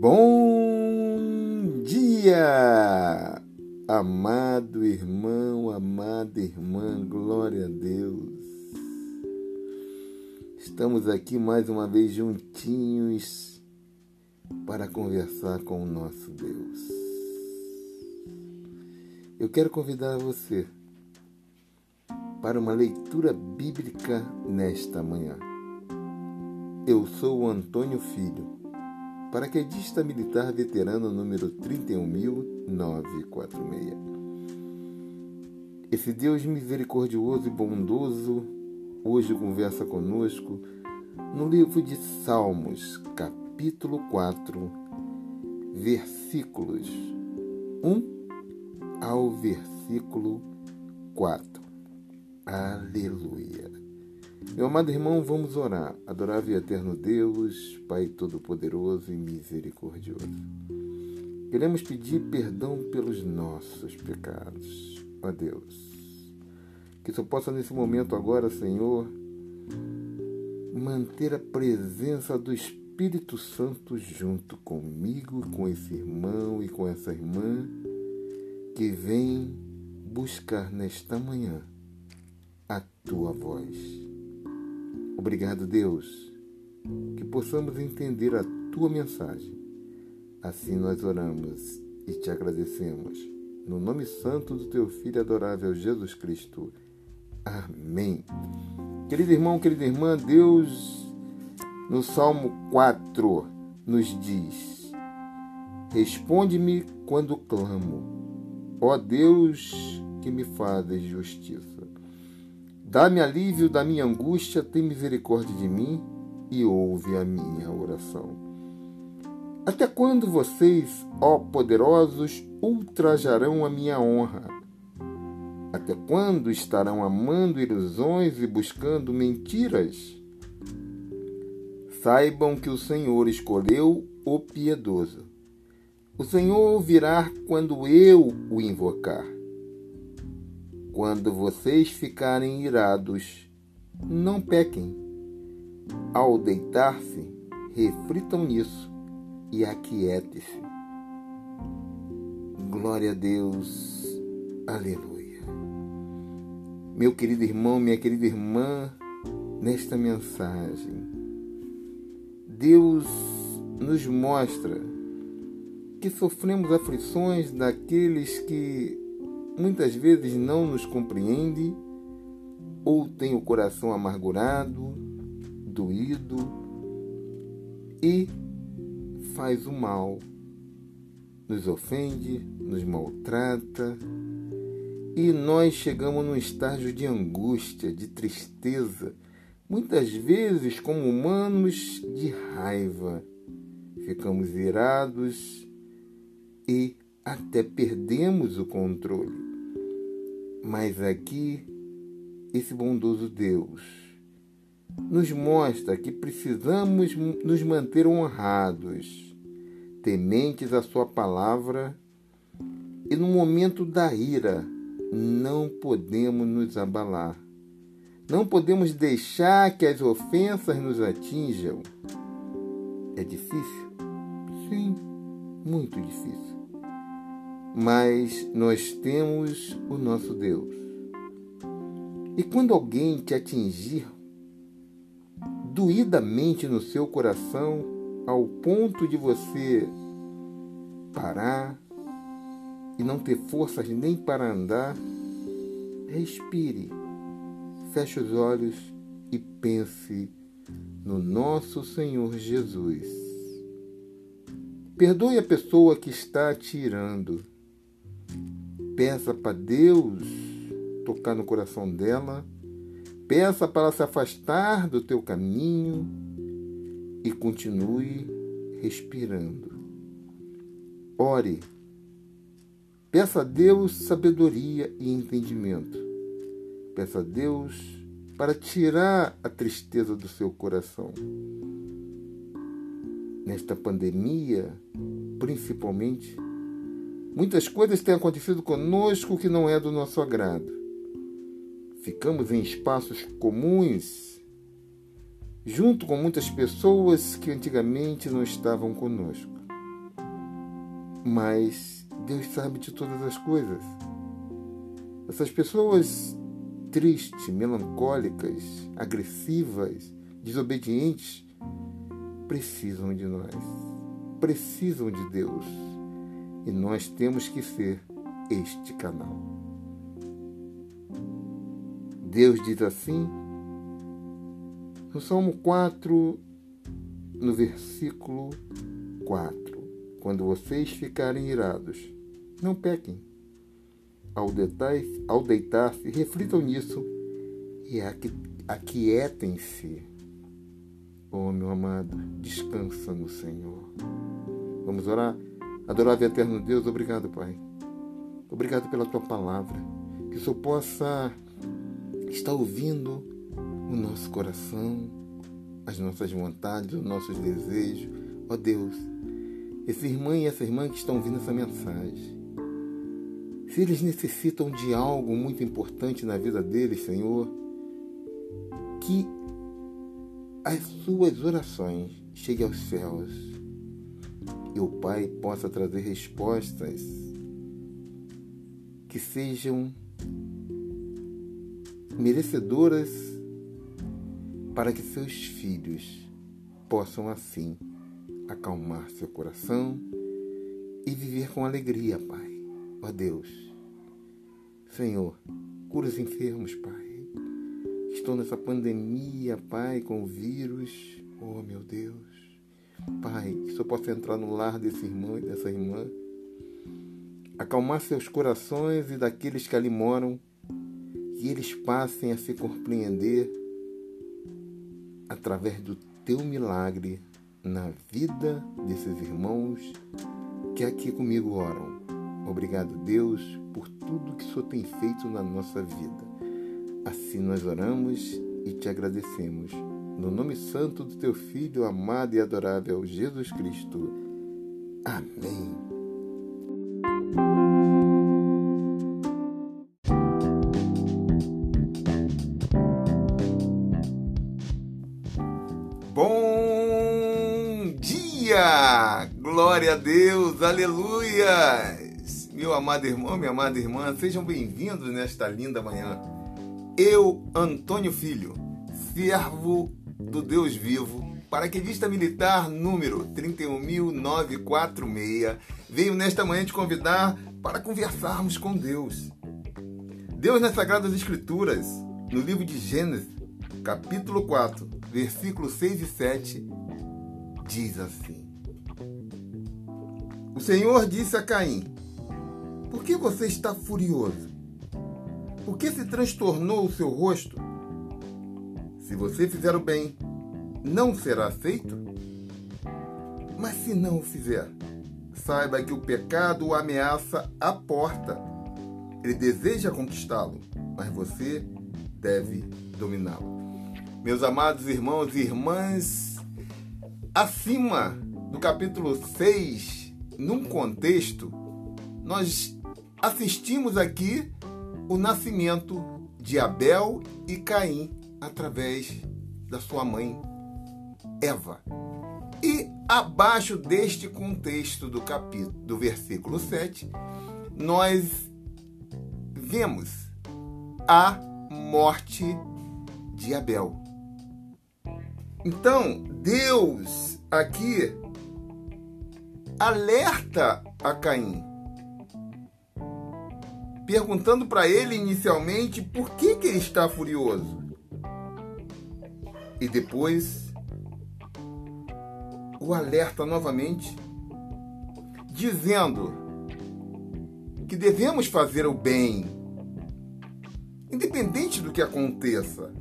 Bom dia, amado irmão, amada irmã, glória a Deus. Estamos aqui mais uma vez juntinhos para conversar com o nosso Deus. Eu quero convidar você para uma leitura bíblica nesta manhã. Eu sou o Antônio Filho paraquedista militar veterano número 31946. Esse Deus misericordioso e bondoso hoje conversa conosco no livro de Salmos, capítulo 4, versículos 1 ao versículo 4. Aleluia. Meu amado irmão, vamos orar. Adorável e eterno Deus, Pai Todo-Poderoso e Misericordioso. Queremos pedir perdão pelos nossos pecados, ó Deus. Que só possa nesse momento agora, Senhor, manter a presença do Espírito Santo junto comigo, com esse irmão e com essa irmã que vem buscar nesta manhã a tua voz. Obrigado, Deus, que possamos entender a tua mensagem. Assim nós oramos e te agradecemos. No nome santo do teu Filho adorável Jesus Cristo. Amém. Querido irmão, querida irmã, Deus, no Salmo 4, nos diz: Responde-me quando clamo, ó Deus que me fazes justiça. Dá-me alívio da minha angústia, tem misericórdia de mim e ouve a minha oração. Até quando vocês, ó poderosos, ultrajarão a minha honra? Até quando estarão amando ilusões e buscando mentiras? Saibam que o Senhor escolheu o piedoso. O Senhor virá quando eu o invocar. Quando vocês ficarem irados, não pequem. Ao deitar-se, reflitam nisso e aquiete-se. Glória a Deus. Aleluia. Meu querido irmão, minha querida irmã, nesta mensagem, Deus nos mostra que sofremos aflições daqueles que muitas vezes não nos compreende ou tem o coração amargurado, doído e faz o mal, nos ofende, nos maltrata e nós chegamos num estágio de angústia, de tristeza, muitas vezes como humanos de raiva. Ficamos irados e até perdemos o controle. Mas aqui, esse bondoso Deus nos mostra que precisamos nos manter honrados, tementes à Sua palavra, e no momento da ira não podemos nos abalar. Não podemos deixar que as ofensas nos atinjam. É difícil? Sim, muito difícil mas nós temos o nosso Deus. E quando alguém te atingir doidamente no seu coração, ao ponto de você parar e não ter forças nem para andar, respire, feche os olhos e pense no nosso Senhor Jesus. Perdoe a pessoa que está te irando Peça para Deus tocar no coração dela. Peça para se afastar do teu caminho e continue respirando. Ore. Peça a Deus sabedoria e entendimento. Peça a Deus para tirar a tristeza do seu coração. Nesta pandemia, principalmente, Muitas coisas têm acontecido conosco que não é do nosso agrado. Ficamos em espaços comuns, junto com muitas pessoas que antigamente não estavam conosco. mas Deus sabe de todas as coisas. Essas pessoas tristes, melancólicas, agressivas, desobedientes, precisam de nós, precisam de Deus. E nós temos que ser este canal. Deus diz assim, no Salmo 4, no versículo 4: Quando vocês ficarem irados, não pequem. Ao deitar-se, ao deitar reflitam nisso e aquietem-se. Oh, meu amado, descansa no Senhor. Vamos orar? Adorável e eterno Deus, obrigado, Pai. Obrigado pela tua palavra. Que o Senhor possa estar ouvindo o nosso coração, as nossas vontades, os nossos desejos. Ó oh, Deus, esse irmão e essa irmã que estão ouvindo essa mensagem, se eles necessitam de algo muito importante na vida deles, Senhor, que as suas orações cheguem aos céus e o Pai possa trazer respostas que sejam merecedoras para que seus filhos possam assim acalmar seu coração e viver com alegria, Pai. Ó Deus, Senhor, cura os enfermos, Pai. Estou nessa pandemia, Pai, com o vírus. Oh, meu Deus. Pai, que só possa entrar no lar desse irmão e dessa irmã. Acalmar seus corações e daqueles que ali moram. Que eles passem a se compreender através do teu milagre na vida desses irmãos que aqui comigo oram. Obrigado, Deus, por tudo que o Senhor tem feito na nossa vida. Assim nós oramos e te agradecemos. No nome santo do teu Filho, amado e adorável Jesus Cristo. Amém. Bom dia! Glória a Deus! Aleluia! Meu amado irmão, minha amada irmã, sejam bem-vindos nesta linda manhã. Eu, Antônio Filho, servo do Deus vivo, paraquedista militar número 31946, venho nesta manhã te convidar para conversarmos com Deus. Deus nas Sagradas Escrituras, no livro de Gênesis, capítulo 4, versículos 6 e 7, diz assim: O Senhor disse a Caim: por que você está furioso? Por que se transtornou o seu rosto? Se você fizer o bem, não será aceito? Mas se não o fizer, saiba que o pecado o ameaça à porta. Ele deseja conquistá-lo, mas você deve dominá-lo. Meus amados irmãos e irmãs, acima do capítulo 6, num contexto, nós assistimos aqui o nascimento de Abel e Caim através da sua mãe Eva. E abaixo deste contexto do capítulo do versículo 7, nós vemos a morte de Abel. Então, Deus aqui alerta a Caim perguntando para ele inicialmente por que, que ele está furioso. E depois o alerta novamente, dizendo que devemos fazer o bem, independente do que aconteça.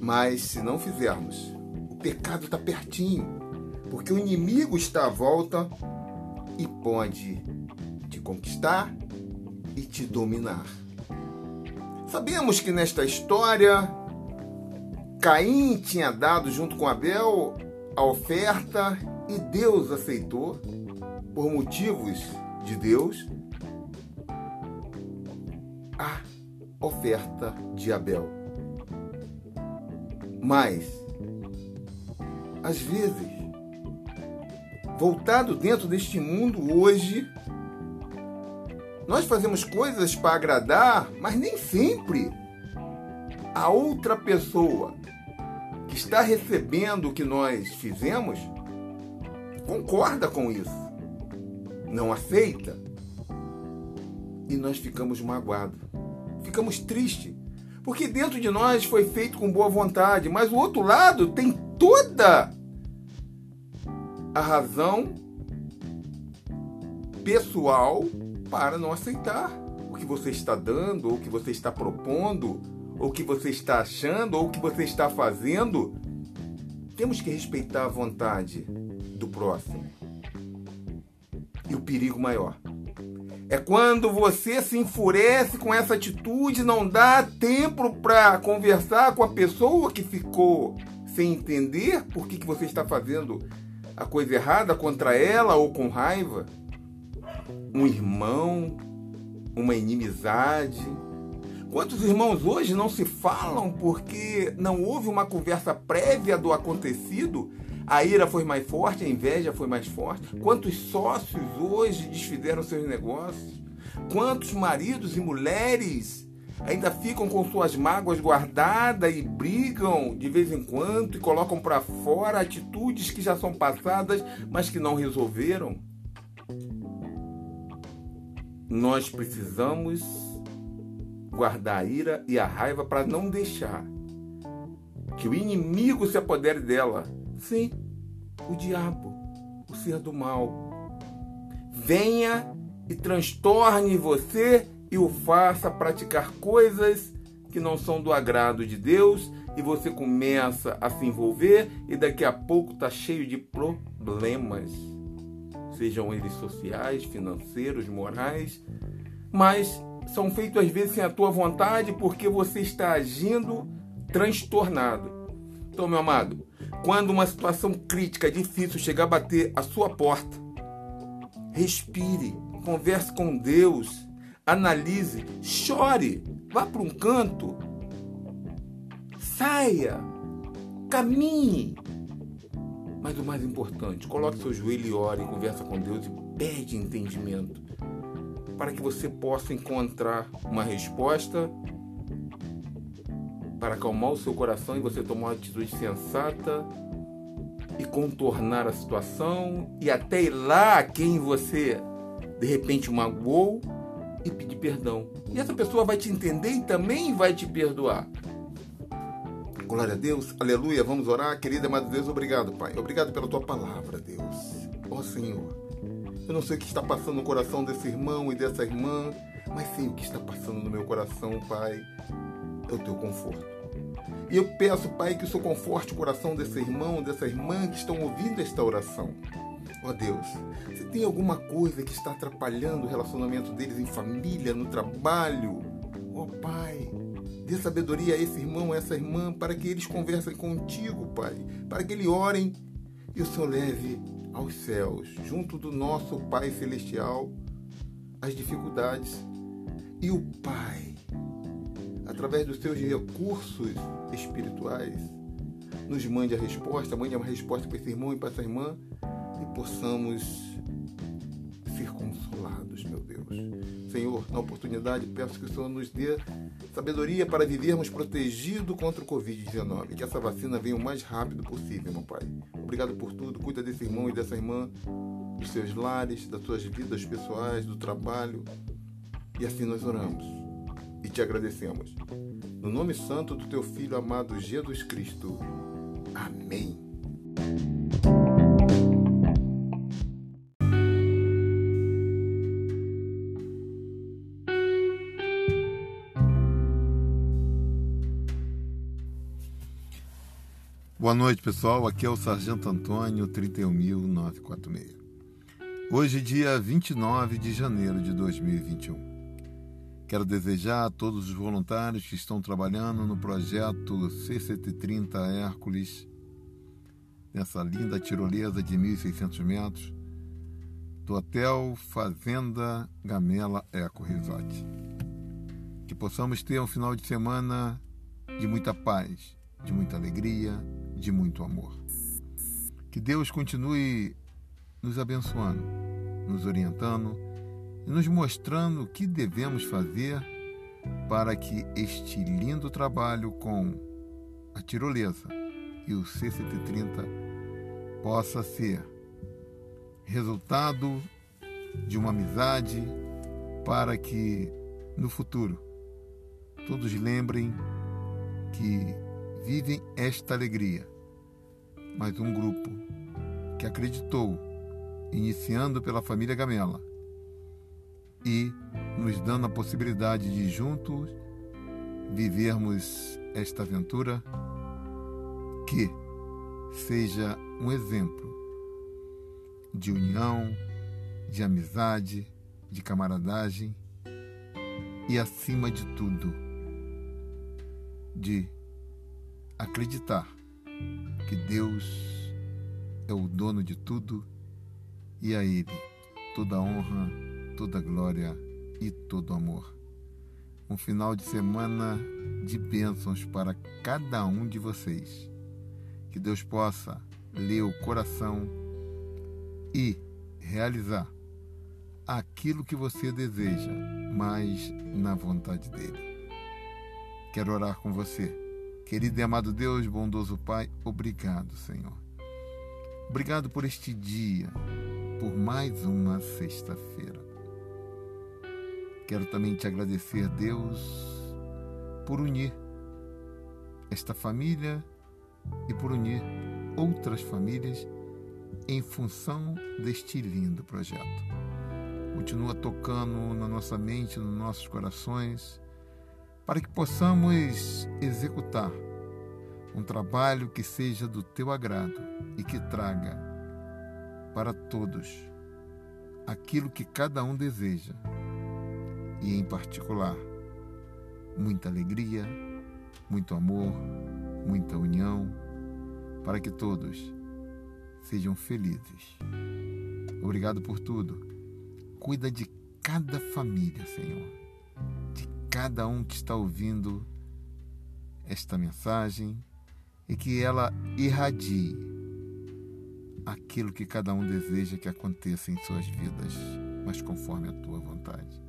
Mas se não fizermos, o pecado está pertinho, porque o inimigo está à volta e pode conquistar e te dominar. Sabemos que nesta história, Caim tinha dado junto com Abel a oferta e Deus aceitou, por motivos de Deus, a oferta de Abel. Mas, às vezes, voltado dentro deste mundo hoje, nós fazemos coisas para agradar, mas nem sempre a outra pessoa que está recebendo o que nós fizemos concorda com isso, não aceita. E nós ficamos magoados, ficamos tristes, porque dentro de nós foi feito com boa vontade, mas o outro lado tem toda a razão pessoal para não aceitar o que você está dando, ou o que você está propondo, ou o que você está achando, ou o que você está fazendo. Temos que respeitar a vontade do próximo. E o perigo maior é quando você se enfurece com essa atitude, não dá tempo para conversar com a pessoa que ficou sem entender por que, que você está fazendo a coisa errada contra ela ou com raiva. Um irmão, uma inimizade. Quantos irmãos hoje não se falam porque não houve uma conversa prévia do acontecido a ira foi mais forte, a inveja foi mais forte. Quantos sócios hoje desfizeram seus negócios? Quantos maridos e mulheres ainda ficam com suas mágoas guardadas e brigam de vez em quando e colocam para fora atitudes que já são passadas, mas que não resolveram? Nós precisamos guardar a ira e a raiva para não deixar que o inimigo se apodere dela Sim, o diabo, o ser do mal. Venha e transtorne você e o faça praticar coisas que não são do agrado de Deus e você começa a se envolver e daqui a pouco está cheio de problemas, sejam eles sociais, financeiros, morais, mas são feitos às vezes sem a tua vontade porque você está agindo transtornado. Então, meu amado, quando uma situação crítica, difícil chegar a bater a sua porta, respire, converse com Deus, analise, chore, vá para um canto, saia, caminhe. Mas o mais importante, coloque seu joelho e ore, conversa com Deus e pede entendimento para que você possa encontrar uma resposta para acalmar o seu coração e você tomar uma atitude sensata e contornar a situação e até ir lá quem você de repente magoou e pedir perdão. E essa pessoa vai te entender e também vai te perdoar. Glória a Deus, aleluia. Vamos orar, querida amado Deus. Obrigado, Pai. Obrigado pela tua palavra, Deus. Ó oh, Senhor, eu não sei o que está passando no coração desse irmão e dessa irmã, mas sei o que está passando no meu coração, Pai. É o teu conforto. E eu peço, Pai, que o Senhor conforte o coração desse irmão, dessa irmã que estão ouvindo esta oração. Ó oh Deus, se tem alguma coisa que está atrapalhando o relacionamento deles em família, no trabalho, ó oh, Pai, dê sabedoria a esse irmão, a essa irmã, para que eles conversem contigo, Pai, para que eles orem e o Senhor leve aos céus, junto do nosso Pai Celestial, as dificuldades. E o Pai através dos seus recursos espirituais, nos mande a resposta, mande uma resposta para esse irmão e para essa irmã e possamos ser consolados, meu Deus. Senhor, na oportunidade, peço que o Senhor nos dê sabedoria para vivermos protegidos contra o Covid-19. Que essa vacina venha o mais rápido possível, meu Pai. Obrigado por tudo. Cuida desse irmão e dessa irmã, dos seus lares, das suas vidas pessoais, do trabalho. E assim nós oramos e te agradecemos. No nome santo do teu Filho amado Jesus Cristo. Amém. Boa noite, pessoal. Aqui é o Sargento Antônio, 31946. Hoje, dia 29 de janeiro de 2021. Quero desejar a todos os voluntários que estão trabalhando no projeto C-130 Hércules, nessa linda tirolesa de 1.600 metros, do Hotel Fazenda Gamela Eco Resort. Que possamos ter um final de semana de muita paz, de muita alegria, de muito amor. Que Deus continue nos abençoando, nos orientando e nos mostrando o que devemos fazer para que este lindo trabalho com a tirolesa e o C-130 possa ser resultado de uma amizade para que no futuro todos lembrem que vivem esta alegria. Mas um grupo que acreditou, iniciando pela família Gamela, e nos dando a possibilidade de juntos vivermos esta aventura que seja um exemplo de união, de amizade, de camaradagem e, acima de tudo, de acreditar que Deus é o dono de tudo e a Ele toda honra, toda glória e todo amor. Um final de semana de bênçãos para cada um de vocês. Que Deus possa ler o coração e realizar aquilo que você deseja, mas na vontade dele. Quero orar com você. Querido e amado Deus, bondoso Pai, obrigado, Senhor. Obrigado por este dia, por mais uma sexta-feira. Quero também te agradecer, Deus, por unir esta família e por unir outras famílias em função deste lindo projeto. Continua tocando na nossa mente, nos nossos corações, para que possamos executar um trabalho que seja do teu agrado e que traga para todos aquilo que cada um deseja e, em particular, muita alegria, muito amor, muita união, para que todos sejam felizes. Obrigado por tudo. Cuida de cada família, Senhor, cada um que está ouvindo esta mensagem e que ela irradie aquilo que cada um deseja que aconteça em suas vidas, mas conforme a tua vontade.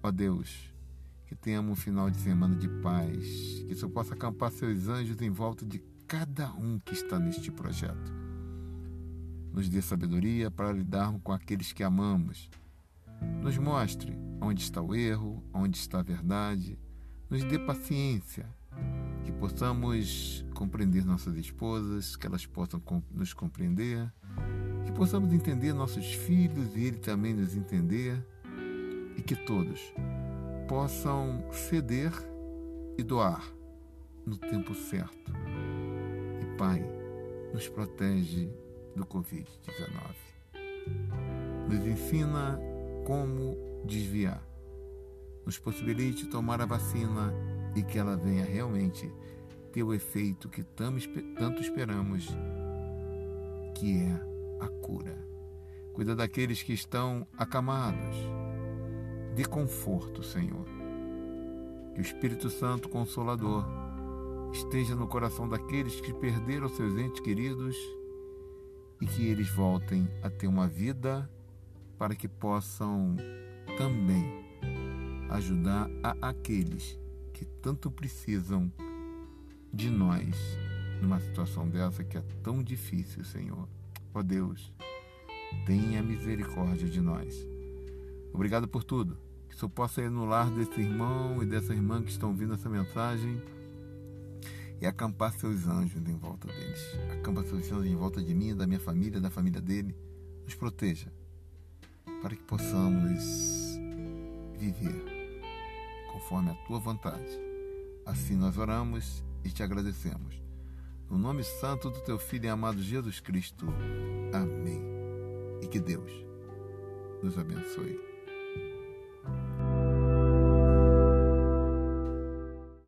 Ó Deus, que tenhamos um final de semana de paz, que só possa acampar seus anjos em volta de cada um que está neste projeto. Nos dê sabedoria para lidarmos com aqueles que amamos. Nos mostre onde está o erro, onde está a verdade. Nos dê paciência, que possamos compreender nossas esposas, que elas possam nos compreender, que possamos entender nossos filhos e ele também nos entender, e que todos possam ceder e doar no tempo certo. E Pai, nos protege do Covid-19. Nos ensina como desviar. Nos possibilite tomar a vacina e que ela venha realmente ter o efeito que tanto esperamos, que é a cura. Cuida daqueles que estão acamados Dê conforto, Senhor. Que o Espírito Santo Consolador esteja no coração daqueles que perderam seus entes queridos e que eles voltem a ter uma vida para que possam também ajudar a aqueles que tanto precisam de nós numa situação dessa que é tão difícil, Senhor. Ó Deus, tenha misericórdia de nós. Obrigado por tudo que eu possa ir no lar desse irmão e dessa irmã que estão ouvindo essa mensagem e acampar seus anjos em volta deles. Acampa seus anjos em volta de mim, da minha família, da família dele. Nos proteja para que possamos viver conforme a tua vontade. Assim nós oramos e te agradecemos. No nome santo do teu filho e amado Jesus Cristo. Amém. E que Deus nos abençoe.